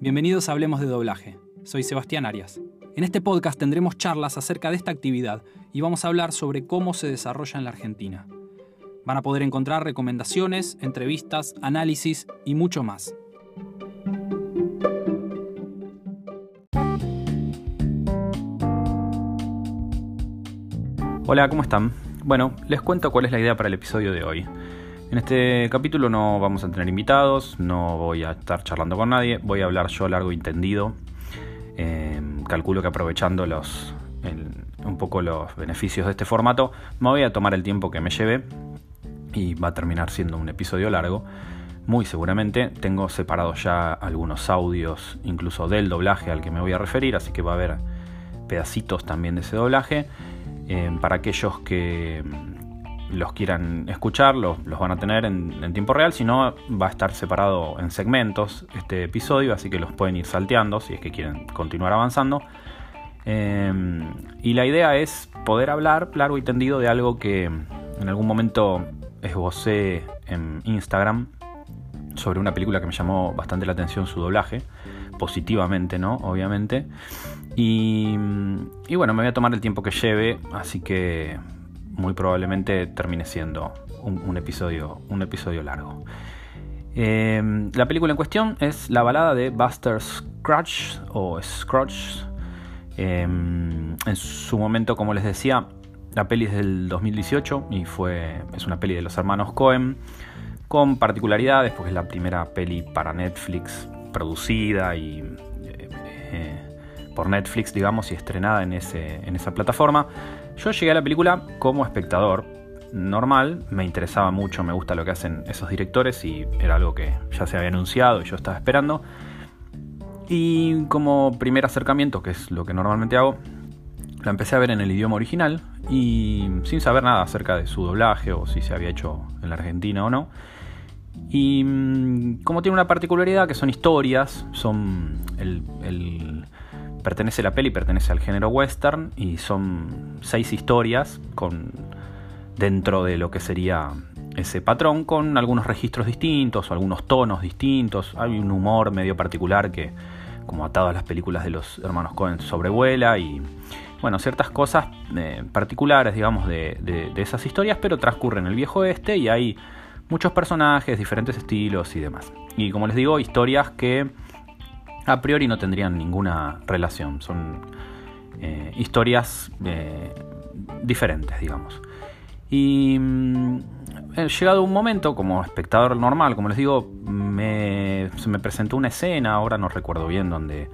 Bienvenidos a Hablemos de Doblaje. Soy Sebastián Arias. En este podcast tendremos charlas acerca de esta actividad y vamos a hablar sobre cómo se desarrolla en la Argentina. Van a poder encontrar recomendaciones, entrevistas, análisis y mucho más. Hola, ¿cómo están? Bueno, les cuento cuál es la idea para el episodio de hoy. En este capítulo no vamos a tener invitados, no voy a estar charlando con nadie, voy a hablar yo largo y entendido. Eh, calculo que aprovechando un poco los beneficios de este formato, me voy a tomar el tiempo que me lleve y va a terminar siendo un episodio largo. Muy seguramente tengo separados ya algunos audios, incluso del doblaje al que me voy a referir, así que va a haber pedacitos también de ese doblaje. Eh, para aquellos que los quieran escuchar, los, van a tener en, tiempo real, si no va a estar separado en segmentos este episodio, así que los pueden ir salteando si es que quieren continuar avanzando. Em, y la idea es poder hablar largo y tendido de algo que en algún momento esbocé en Instagram sobre una película que me llamó bastante la atención su doblaje, positivamente, ¿no? Obviamente. Y bueno, me voy a tomar el tiempo que lleve, así que muy probablemente termine siendo un, episodio, un episodio largo. Eh, la película en cuestión es la balada de Buster Scratch o Scratch. Eh, en su momento, como les decía, la peli es del 2018 y fue, es una peli de los hermanos Cohen con particularidades porque es la primera peli para Netflix producida y eh, por Netflix, digamos, y estrenada en, ese, en esa plataforma. Yo llegué a la película como espectador normal, me interesaba mucho, me gusta lo que hacen esos directores y era algo que ya se había anunciado y yo estaba esperando. Y como primer acercamiento, que es lo que normalmente hago, la empecé a ver en el idioma original y sin saber nada acerca de su doblaje o si se había hecho en la Argentina o no. Y mm, como tiene una particularidad que son historias, son el pertenece la peli, pertenece al género western y son seis historias con dentro de lo que sería ese patrón con algunos registros distintos algunos tonos distintos. Hay un humor medio particular que, como atado a las películas de los hermanos Cohen, sobrevuela y, bueno, ciertas cosas eh, particulares, digamos, de, de, esas historias, pero transcurren en el viejo oeste y hay muchos personajes, diferentes estilos y demás. Y como les digo, historias que a priori no tendrían ninguna relación. Son eh, historias eh, diferentes, digamos. Y mm, llegado un momento, como espectador normal, como les digo, me, se me presentó una escena, ahora no recuerdo bien, donde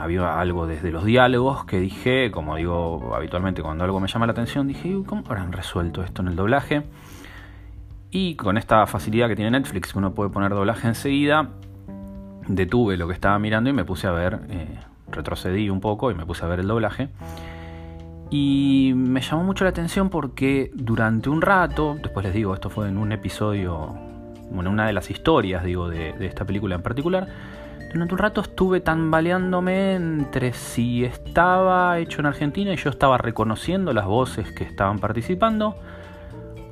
había algo desde los diálogos que dije, como digo habitualmente cuando algo me llama la atención, dije, ¿cómo habrán resuelto esto en el doblaje? Y con esta facilidad que tiene Netflix, uno puede poner doblaje enseguida, detuve lo que estaba mirando y me puse a ver, eh, retrocedí un poco y me puse a ver el doblaje. Y me llamó mucho la atención porque durante un rato, después les digo, esto fue en un episodio, bueno, una de las historias, digo, de, de esta película en particular, durante un rato estuve tambaleándome entre si estaba hecho en Argentina y yo estaba reconociendo las voces que estaban participando,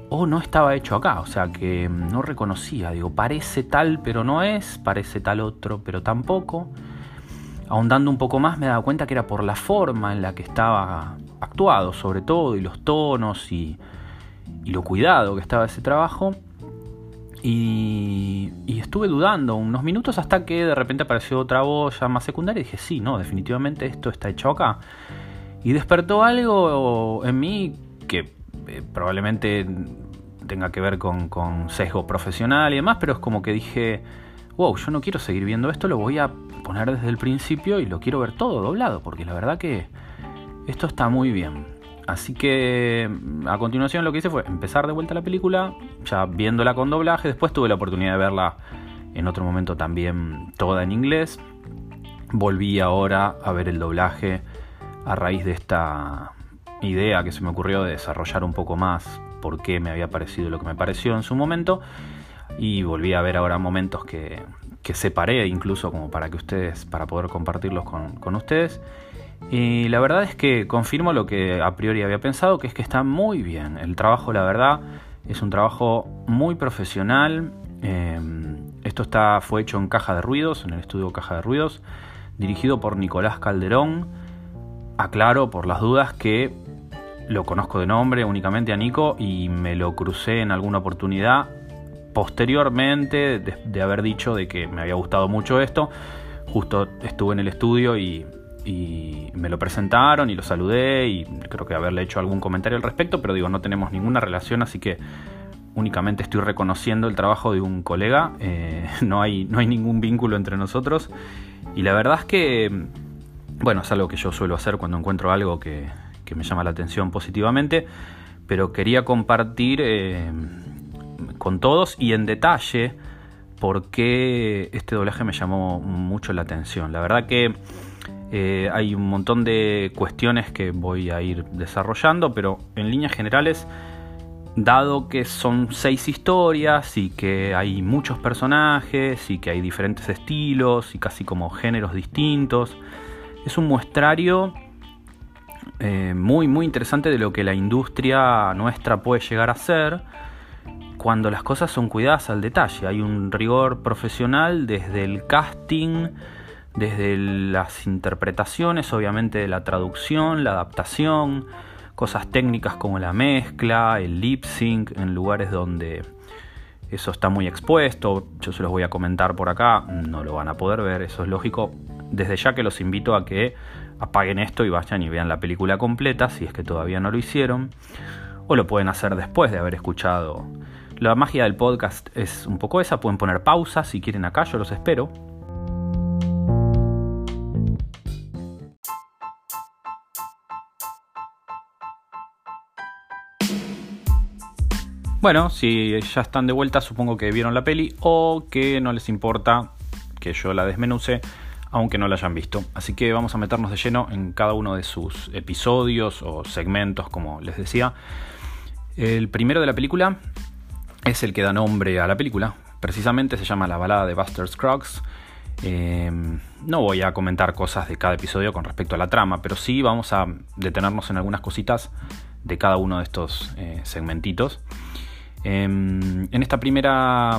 o no estaba hecho acá, o sea que no reconocía, digo, parece tal pero no es, parece tal otro pero tampoco. Ahondando un poco más me daba cuenta que era por la forma en la que estaba actuado, sobre todo, y los tonos y, y lo cuidado que estaba ese trabajo. Y, y, estuve dudando unos minutos hasta que de repente apareció otra voz ya más secundaria y dije, sí, no, definitivamente esto está hecho acá. Y despertó algo en mí que eh, probablemente tenga que ver con, sesgo profesional y demás, pero es como que dije, wow, yo no quiero seguir viendo esto, lo voy a poner desde el principio y lo quiero ver todo doblado, porque la verdad que esto está muy bien. Así que mm, a continuación lo que hice fue empezar de vuelta la película, ya viéndola con doblaje, después tuve la oportunidad de verla en otro momento también toda en inglés. Volví ahora a ver el doblaje a raíz de esta idea que se me ocurrió de desarrollar un poco más por qué me había parecido lo que me pareció en su momento y volví a ver ahora momentos que, que separé incluso como para que ustedes, para poder compartirlos con, con, ustedes. Y la verdad es que confirmo lo que a priori había pensado, que es que está muy bien. El trabajo, la verdad, es un trabajo muy profesional. Eh, Esto está, fue hecho en Caja de Ruidos, en el estudio Caja de Ruidos, dirigido por Nicolás Calderón. Aclaro por las dudas que lo conozco de nombre únicamente a Nico y me lo crucé en alguna oportunidad posteriormente de, haber dicho de que me había gustado mucho esto. Justo estuve en el estudio y, y me lo presentaron y lo saludé y creo que haberle hecho algún comentario al respecto, pero digo, no tenemos ninguna relación, así que únicamente estoy reconociendo el trabajo de un colega, eh, no, hay, no hay ningún vínculo entre nosotros y la verdad es que, bueno, es algo que yo suelo hacer cuando encuentro algo que, me llama la atención positivamente, pero quería compartir eh, con todos y en detalle por qué este doblaje me llamó mucho la atención. La verdad que eh, hay un montón de cuestiones que voy a ir desarrollando, pero en líneas generales, dado que son seis historias y que hay muchos personajes y que hay diferentes estilos y casi como géneros distintos, es un muestrario eh, muy muy interesante de lo que la industria nuestra puede llegar a ser cuando las cosas son cuidadas al detalle. Hay un rigor profesional desde el casting, desde las interpretaciones, obviamente de la traducción, la adaptación, cosas técnicas como la mezcla, el lip sync en lugares donde eso está muy expuesto, yo se los voy a comentar por acá, no lo van a poder ver, eso es lógico. Desde ya que los invito a que apaguen esto y vayan y vean la película completa, si es que todavía no lo hicieron, o lo pueden hacer después de haber escuchado. La magia del podcast es un poco esa, pueden poner pausa si quieren acá, yo los espero. Bueno, si ya están de vuelta, supongo que vieron la peli o que no les importa que yo la desmenuce, aunque no la hayan visto. Así que vamos a meternos de lleno en cada uno de sus episodios o segmentos, como les decía. El primero de la película es el que da nombre a la película. Precisamente se llama La balada de Buster Scruggs. Eh, no voy a comentar cosas de cada episodio con respecto a la trama, pero sí vamos a detenernos en algunas cositas de cada uno de estos eh, segmentitos. Em, en esta primera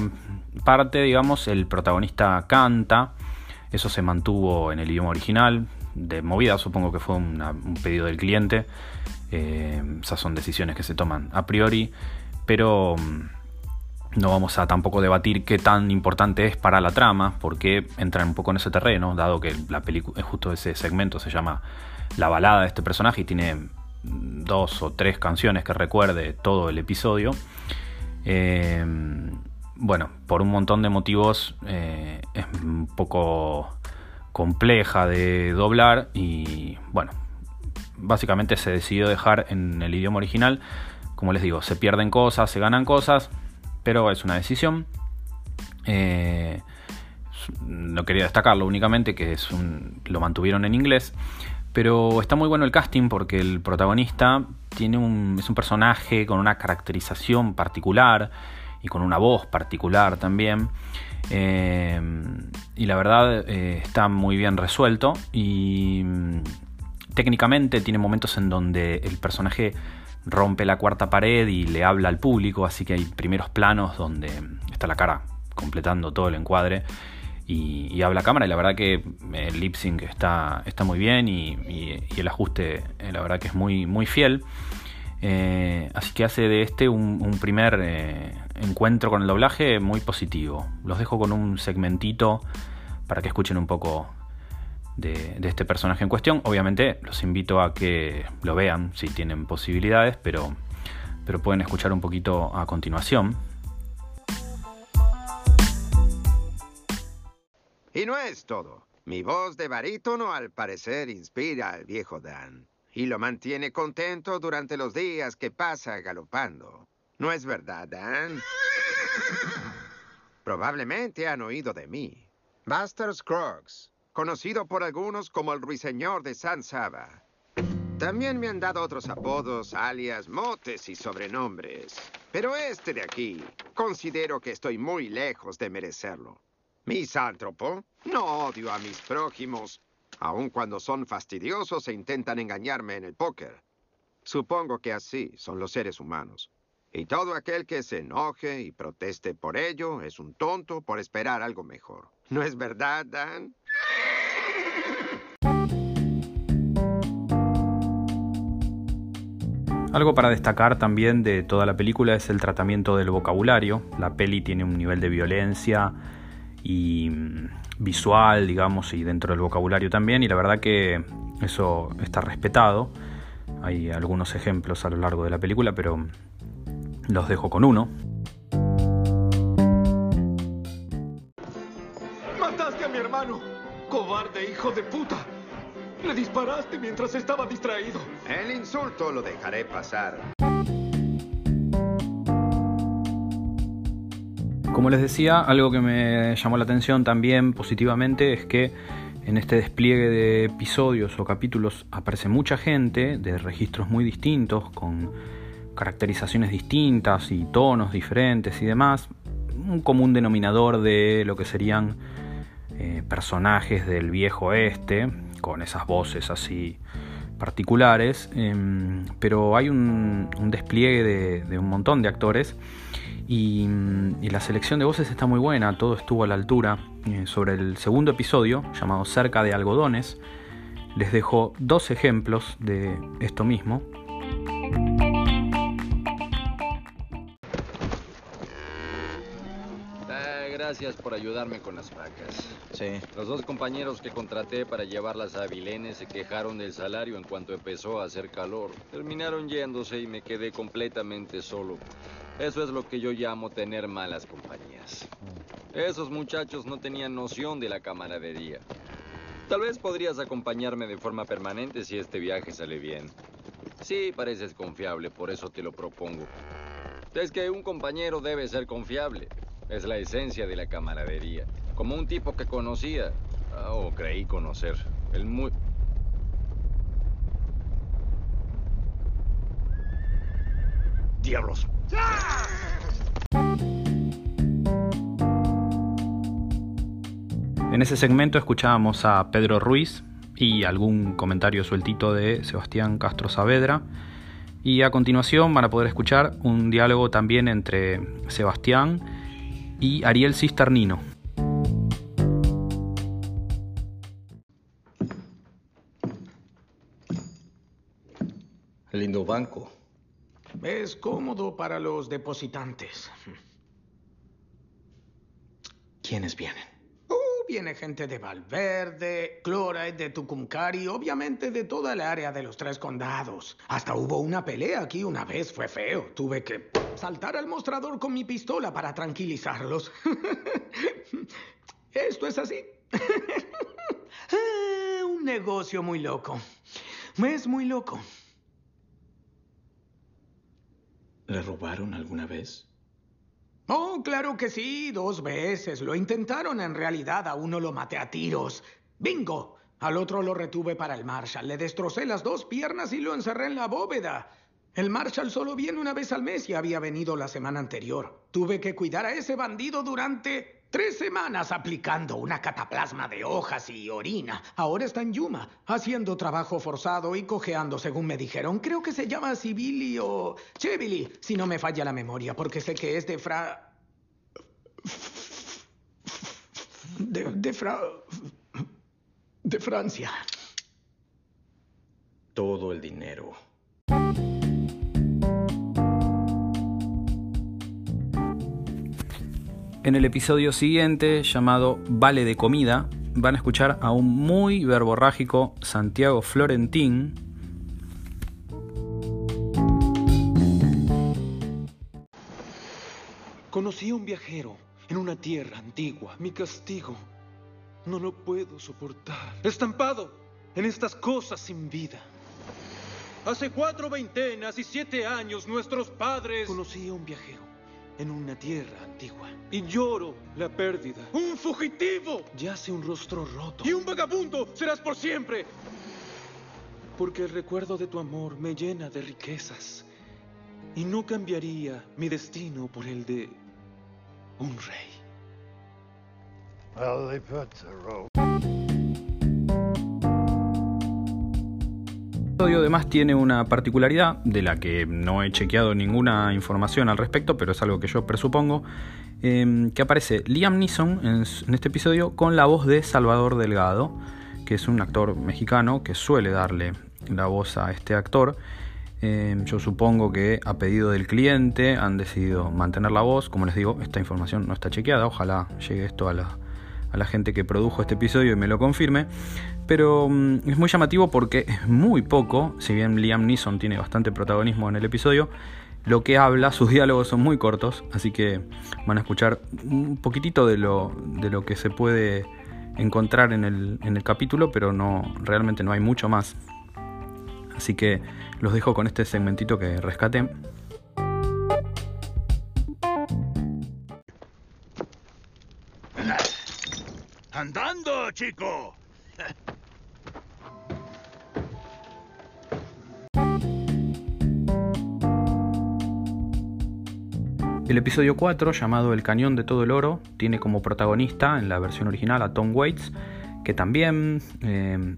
parte, digamos, el protagonista canta, eso se mantuvo en el idioma original, de movida supongo que fue un pedido del cliente, em, esas son decisiones que se toman a priori, pero mm, no vamos a tampoco debatir qué tan importante es para la trama, porque entra un poco en ese terreno, dado que la película, justo ese segmento se llama La balada de este personaje y tiene dos o tres canciones que recuerde todo el episodio. Eh, bueno, por un montón de motivos eh, es un poco compleja de doblar y bueno, básicamente se decidió dejar en el idioma original. Como les digo, se pierden cosas, se ganan cosas, pero es una decisión. Eh, no quería destacarlo únicamente, que es un, lo mantuvieron en inglés. Pero está muy bueno el casting porque el protagonista tiene un, es un personaje con una caracterización particular y con una voz particular también. Eh, y la verdad eh, está muy bien resuelto y mm, técnicamente tiene momentos en donde el personaje rompe la cuarta pared y le habla al público, así que hay primeros planos donde está la cara completando todo el encuadre y, habla cámara y la verdad que el lip sync está, está muy bien y, el ajuste eh, la verdad que es muy, muy fiel. Eh, así que hace de este un, primer eh, encuentro con el doblaje muy positivo. Los dejo con un segmentito para que escuchen un poco de, este personaje en cuestión. Obviamente los invito a que lo vean si tienen posibilidades, pero, pero pueden escuchar un poquito a continuación. Y no es todo. Mi voz de barítono al parecer inspira al viejo Dan. Y lo mantiene contento durante los días que pasa galopando. ¿No es verdad, Dan? Probablemente han oído de mí. Buster Scruggs, conocido por algunos como el ruiseñor de San Saba. También me han dado otros apodos, alias, motes y sobrenombres. Pero este de aquí, considero que estoy muy lejos de merecerlo. Misántropo, no odio a mis prójimos, aun cuando son fastidiosos e intentan engañarme en el póker. Supongo que así son los seres humanos. Y todo aquel que se enoje y proteste por ello es un tonto por esperar algo mejor. ¿No es verdad, Dan? Algo para destacar también de toda la película es el tratamiento del vocabulario. La peli tiene un nivel de violencia y mm, visual, digamos, y dentro del vocabulario también, y la verdad que eso está respetado. Hay algunos ejemplos a lo largo de la película, pero los dejo con uno. ¡Mataste a mi hermano! ¡Cobarde hijo de puta! Le disparaste mientras estaba distraído. El insulto lo dejaré pasar. Como les decía, algo que me llamó la atención también positivamente es que en este despliegue de episodios o capítulos aparece mucha gente de registros muy distintos, con caracterizaciones distintas y tonos diferentes y demás. Un común denominador de lo que serían eh, personajes del viejo oeste, con esas voces así particulares, em, pero hay un, despliegue de, un montón de actores y, la selección de voces está muy buena, todo estuvo a la altura. Eh, sobre el segundo episodio, llamado Cerca de Algodones, les dejo dos ejemplos de esto mismo. Gracias por ayudarme con las vacas. Sí. Los dos compañeros que contraté para llevarlas a Avilene se quejaron del salario en cuanto empezó a hacer calor. Terminaron yéndose y me quedé completamente solo. Eso es lo que yo llamo tener malas compañías. Esos muchachos no tenían noción de la camaradería. Tal vez podrías acompañarme de forma permanente si este viaje sale bien. Sí, pareces confiable, por eso te lo propongo. Es que un compañero debe ser confiable. Es la esencia de la camaradería. Como un tipo que conocía, ah, o creí conocer. El muy... ¡Diablos! En ese segmento escuchábamos a Pedro Ruiz y algún comentario sueltito de Sebastián Castro Saavedra. Y a continuación van a poder escuchar un diálogo también entre Sebastián y Ariel Cisternino. Lindo banco. Es cómodo para los depositantes. ¿Quiénes vienen? Viene gente de Valverde, Clora de Tucumcari, obviamente de toda el área de los tres condados. Hasta hubo una pelea aquí una vez, fue feo. Tuve que saltar al mostrador con mi pistola para tranquilizarlos. Esto es así. Un negocio muy loco. Es muy loco. ¿Le robaron alguna vez? Oh, claro que sí, dos veces. Lo intentaron en realidad, a uno lo maté a tiros. ¡Bingo! Al otro lo retuve para el Marshall. Le destrocé las dos piernas y lo encerré en la bóveda. El Marshall solo viene una vez al mes y había venido la semana anterior. Tuve que cuidar a ese bandido durante tres semanas aplicando una cataplasma de hojas y orina. Ahora está en Yuma, haciendo trabajo forzado y cojeando, según me dijeron. Creo que se llama Sibili o Chevili, si no me falla la memoria, porque sé que es de Fra... De, de Fra... De Francia. Todo el dinero. En el episodio siguiente, llamado Vale de Comida, van a escuchar a un muy verborrágico Santiago Florentín. Conocí a un viajero en una tierra antigua. Mi castigo no lo puedo soportar. Estampado en estas cosas sin vida. Hace cuatro veintenas y siete años nuestros padres... Conocí a un viajero en una tierra antigua. Y lloro la pérdida. ¡Un fugitivo! Yace un rostro roto. ¡Y un vagabundo! ¡Serás por siempre! Porque el recuerdo de tu amor me llena de riquezas. Y no cambiaría mi destino por el de un rey. Episodio además tiene una particularidad de la que no he chequeado ninguna información al respecto, pero es algo que yo presupongo, em, que aparece Liam Neeson en, en, este episodio con la voz de Salvador Delgado, que es un actor mexicano que suele darle la voz a este actor. Em, yo supongo que a pedido del cliente han decidido mantener la voz. Como les digo, esta información no está chequeada. Ojalá llegue esto a la, a la gente que produjo este episodio y me lo confirme. Pero mm, es muy llamativo porque es muy poco, si bien Liam Neeson tiene bastante protagonismo en el episodio, lo que habla, sus diálogos son muy cortos, así que van a escuchar un poquitito de lo, de lo que se puede encontrar en el, en el capítulo, pero no, realmente no hay mucho más. Así que los dejo con este segmentito que rescate. ¡Andando, chico! El episodio 4, llamado El Cañón de todo el Oro, tiene como protagonista en la versión original a Tom Waits, que también eh,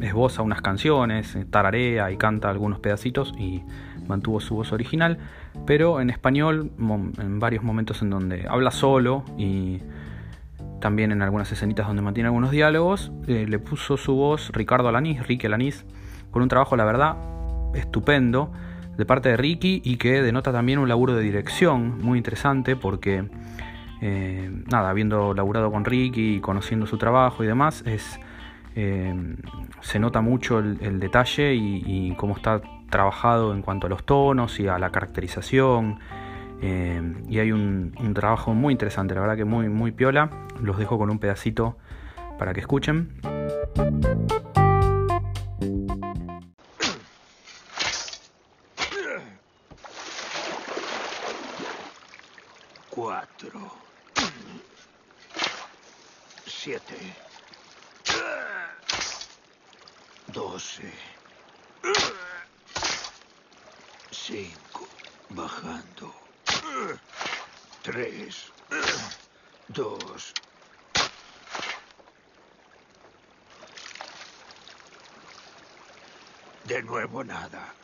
esboza unas canciones, tararea y canta algunos pedacitos y mantuvo su voz original, pero en español en varios momentos en donde habla solo y también en algunas escenitas donde mantiene algunos diálogos, eh, le puso su voz Ricardo Alanís, Ricky Alanís, con un trabajo la verdad estupendo de parte de Ricky y que denota también un laburo de dirección muy interesante porque, eh, nada, habiendo laburado con Ricky y conociendo su trabajo y demás, es, eh, se nota mucho el, detalle y, cómo está trabajado en cuanto a los tonos y a la caracterización. Eh, y hay un, un, trabajo muy interesante, la verdad que muy, muy piola. Los dejo con un pedacito para que escuchen. cuatro, siete, doce, cinco, bajando, tres, dos, de nuevo nada.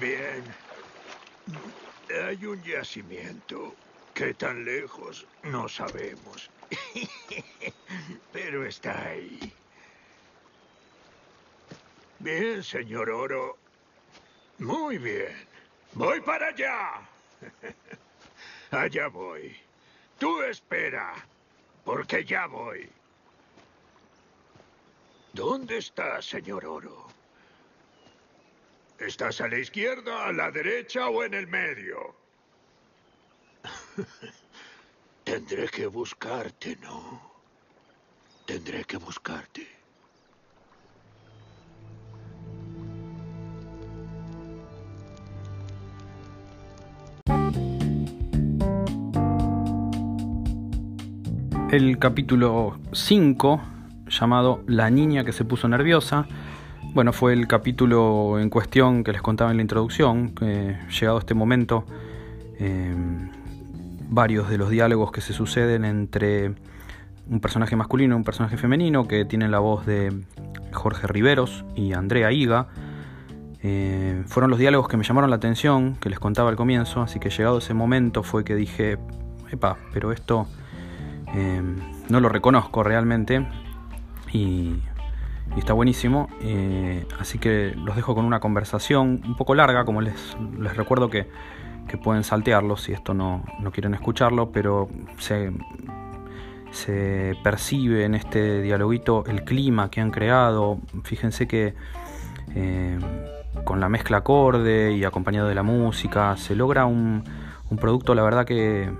Bien. Hay un yacimiento. ¿Qué tan lejos? No sabemos. Pero está ahí. Bien, señor Oro. Muy bien. Voy para allá. Allá voy. Tú espera, porque ya voy. ¿Dónde está, señor Oro? ¿Estás a la izquierda, a la derecha o en el medio? Tendré que buscarte, ¿no? Tendré que buscarte. El capítulo 5, llamado La niña que se puso nerviosa, bueno, fue el capítulo en cuestión que les contaba en la introducción. llegado a este momento, em, varios de los diálogos que se suceden entre un personaje masculino y un personaje femenino que tienen la voz de Jorge Riveros y Andrea Higa. Eh, fueron los diálogos que me llamaron la atención, que les contaba al comienzo, así que llegado ese momento fue que dije, epa, pero esto em, no lo reconozco realmente y y está buenísimo. Eh, así que los dejo con una conversación un poco larga, como les, les recuerdo que, pueden saltearlo si esto no, quieren escucharlo, pero se, se percibe en este dialoguito el clima que han creado. Fíjense que eh, con la mezcla acorde y acompañado de la música se logra un, producto, la verdad que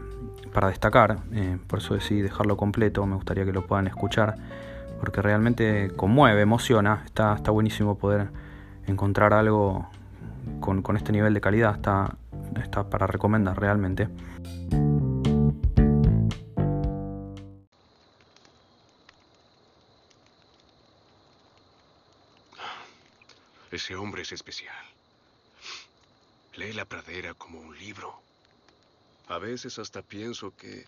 para destacar, eh, por eso decidí dejarlo completo, me gustaría que lo puedan escuchar porque realmente conmueve, emociona, está, está buenísimo poder encontrar algo con, este nivel de calidad, está, está para recomendar realmente. Ese hombre es especial. Lee la pradera como un libro. A veces hasta pienso que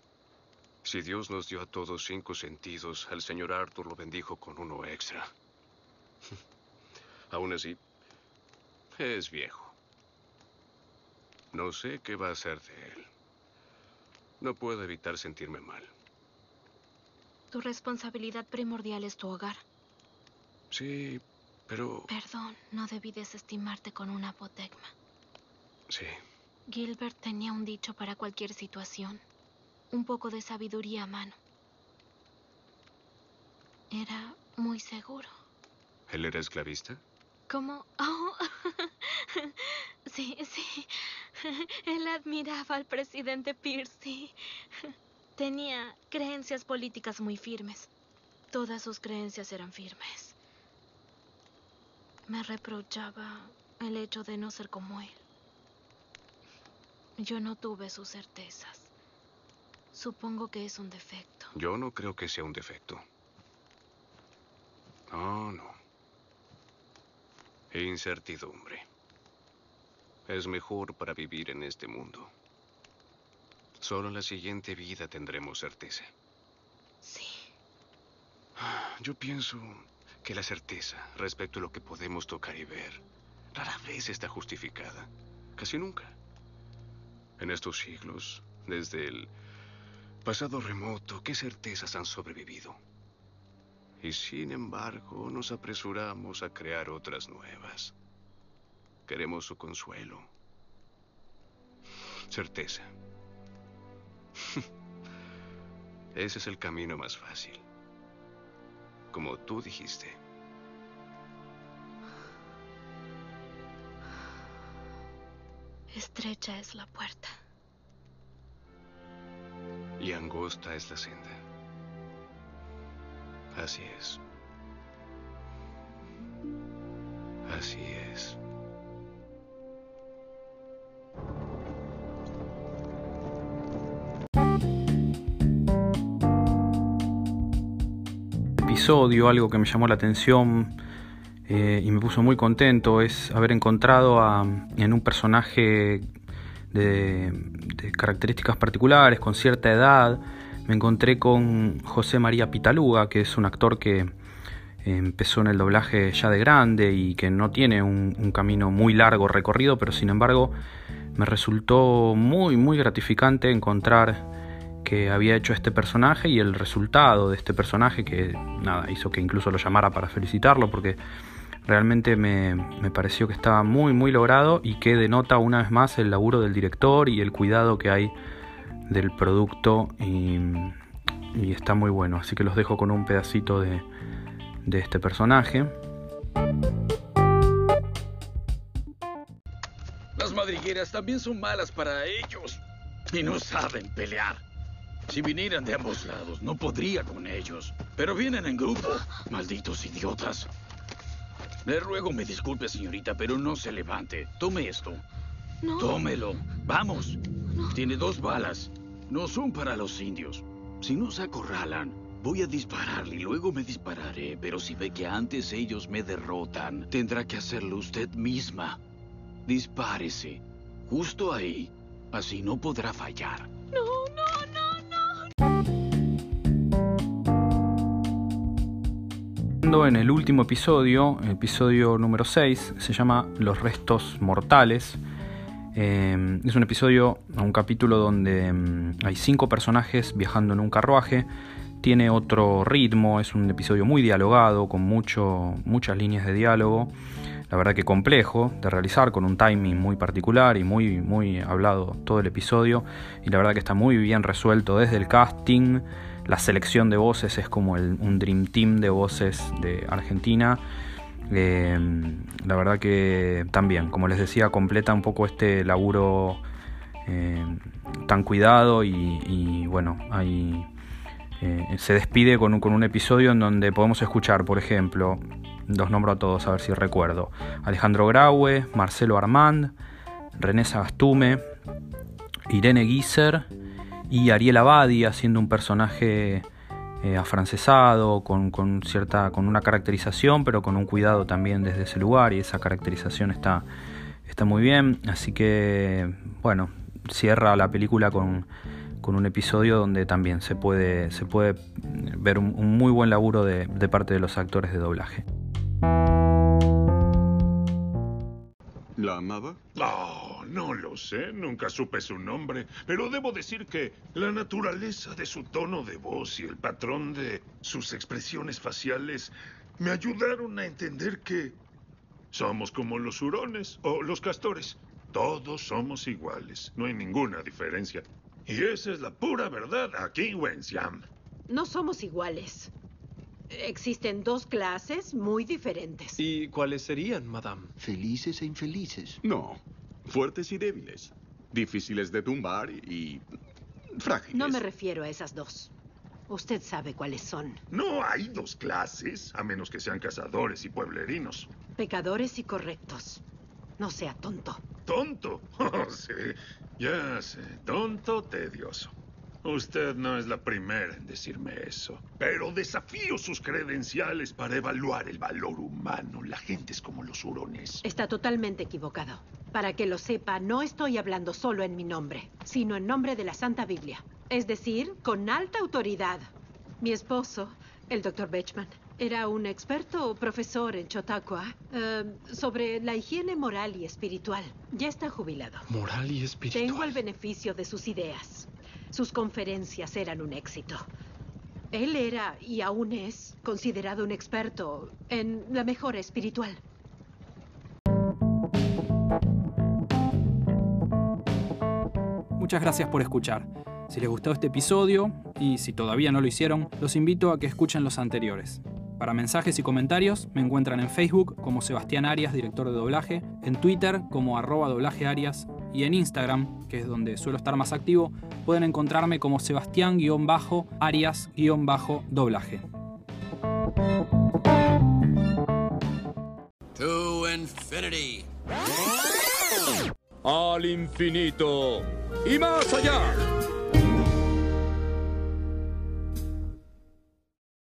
si Dios nos dio a todos cinco sentidos, el señor Arthur lo bendijo con uno extra. Aún así, es viejo. No sé qué va a hacer de él. No puedo evitar sentirme mal. Tu responsabilidad primordial es tu hogar. Sí, pero... Perdón, no debí desestimarte con una apotegma. Sí. Gilbert tenía un dicho para cualquier situación. Un poco de sabiduría a mano. Era muy seguro. ¿Él era esclavista? ¿Cómo? Oh. sí, sí. Él admiraba al presidente Pierce. Tenía creencias políticas muy firmes. Todas sus creencias eran firmes. Me reprochaba el hecho de no ser como él. Yo no tuve sus certezas. Supongo que es un defecto. Yo no creo que sea un defecto. No, no. Incertidumbre. Es mejor para vivir en este mundo. Solo en la siguiente vida tendremos certeza. Sí. Yo pienso que la certeza respecto a lo que podemos tocar y ver rara vez está justificada. Casi nunca. En estos siglos, desde el pasado remoto, ¿qué certezas han sobrevivido? Y sin embargo, nos apresuramos a crear otras nuevas. Queremos su consuelo. Certeza. Ese es el camino más fácil. Como tú dijiste. Estrecha es la puerta. Y angosta es la senda. Así es. Así es. episodio, algo que me llamó la atención eh, y me puso muy contento es haber encontrado a, en un personaje de, características particulares, con cierta edad, me encontré con José María Pitaluga, que es un actor que empezó en el doblaje ya de grande y que no tiene un, un camino muy largo recorrido, pero sin embargo me resultó muy, muy gratificante encontrar que había hecho este personaje y el resultado de este personaje que nada hizo que incluso lo llamara para felicitarlo porque realmente me, me, pareció que estaba muy muy logrado y que denota una vez más el laburo del director y el cuidado que hay del producto y, está muy bueno así que los dejo con un pedacito de, de este personaje las madrigueras también son malas para ellos y no saben pelear si vinieran de ambos lados, no podría con ellos. Pero vienen en grupo. Malditos idiotas. Le ruego me disculpe, señorita, pero no se levante. Tome esto. No. Tómelo. Vamos. No. Tiene dos balas. No son para los indios. Si nos acorralan, voy a dispararle y luego me dispararé. Pero si ve que antes ellos me derrotan, tendrá que hacerlo usted misma. Dispárese. Justo ahí. Así no podrá fallar. No. En el último episodio, episodio número 6, se llama Los restos mortales. Eh, es un episodio, un capítulo donde um, hay cinco personajes viajando en un carruaje. Tiene otro ritmo, es un episodio muy dialogado, con mucho, muchas líneas de diálogo. La verdad que complejo de realizar, con un timing muy particular y muy, muy hablado todo el episodio. Y la verdad que está muy bien resuelto desde el casting, la selección de voces es como un dream team de voces de Argentina. Eh, la verdad que también, como les decía, completa un poco este laburo eh, tan cuidado y, bueno, hay, eh, se despide con un, episodio en donde podemos escuchar, por ejemplo, los nombro a todos a ver si recuerdo, Alejandro Graue, Marcelo Armand, René Sagastume, Irene Guiser, y Ariel Abadi haciendo un personaje eh, afrancesado, con, con, cierta, con una caracterización, pero con un cuidado también desde ese lugar, y esa caracterización está, está muy bien. Así que, bueno, cierra la película con, un episodio donde también se puede, se puede ver un, muy buen laburo de, de parte de los actores de doblaje. ¿La amaba? Oh, no lo sé, nunca supe su nombre, pero debo decir que la naturaleza de su tono de voz y el patrón de sus expresiones faciales me ayudaron a entender que somos como los hurones o los castores. Todos somos iguales, no hay ninguna diferencia. Y esa es la pura verdad aquí Wenxiam. No somos iguales. Existen dos clases muy diferentes. ¿Y cuáles serían, madame? Felices e infelices. No, fuertes y débiles. Difíciles de tumbar y frágiles. No me refiero a esas dos. Usted sabe cuáles son. No hay dos clases, a menos que sean cazadores y pueblerinos. Pecadores y correctos. No sea tonto. ¿Tonto? Oh, sí. Ya sé. Tonto, tedioso. Usted no es la primera en decirme eso. Pero desafío sus credenciales para evaluar el valor humano. La gente es como los hurones. Está totalmente equivocado. Para que lo sepa, no estoy hablando solo en mi nombre, sino en nombre de la Santa Biblia. Es decir, con alta autoridad. Mi esposo, el Dr. Bechman, era un experto profesor en Chotacua eh, sobre la higiene moral y espiritual. Ya está jubilado. Moral y espiritual. Tengo el beneficio de sus ideas. Sus conferencias eran un éxito. Él era, y aún es, considerado un experto en la mejora espiritual. Muchas gracias por escuchar. Si les gustó este episodio, y si todavía no lo hicieron, los invito a que escuchen los anteriores. Para mensajes y comentarios me encuentran en Facebook como Sebastián Arias, director de doblaje, en Twitter como arroba y en Instagram, que es donde suelo estar más activo, pueden encontrarme como Sebastián-Arias-doblaje. To infinity. Al infinito y más allá.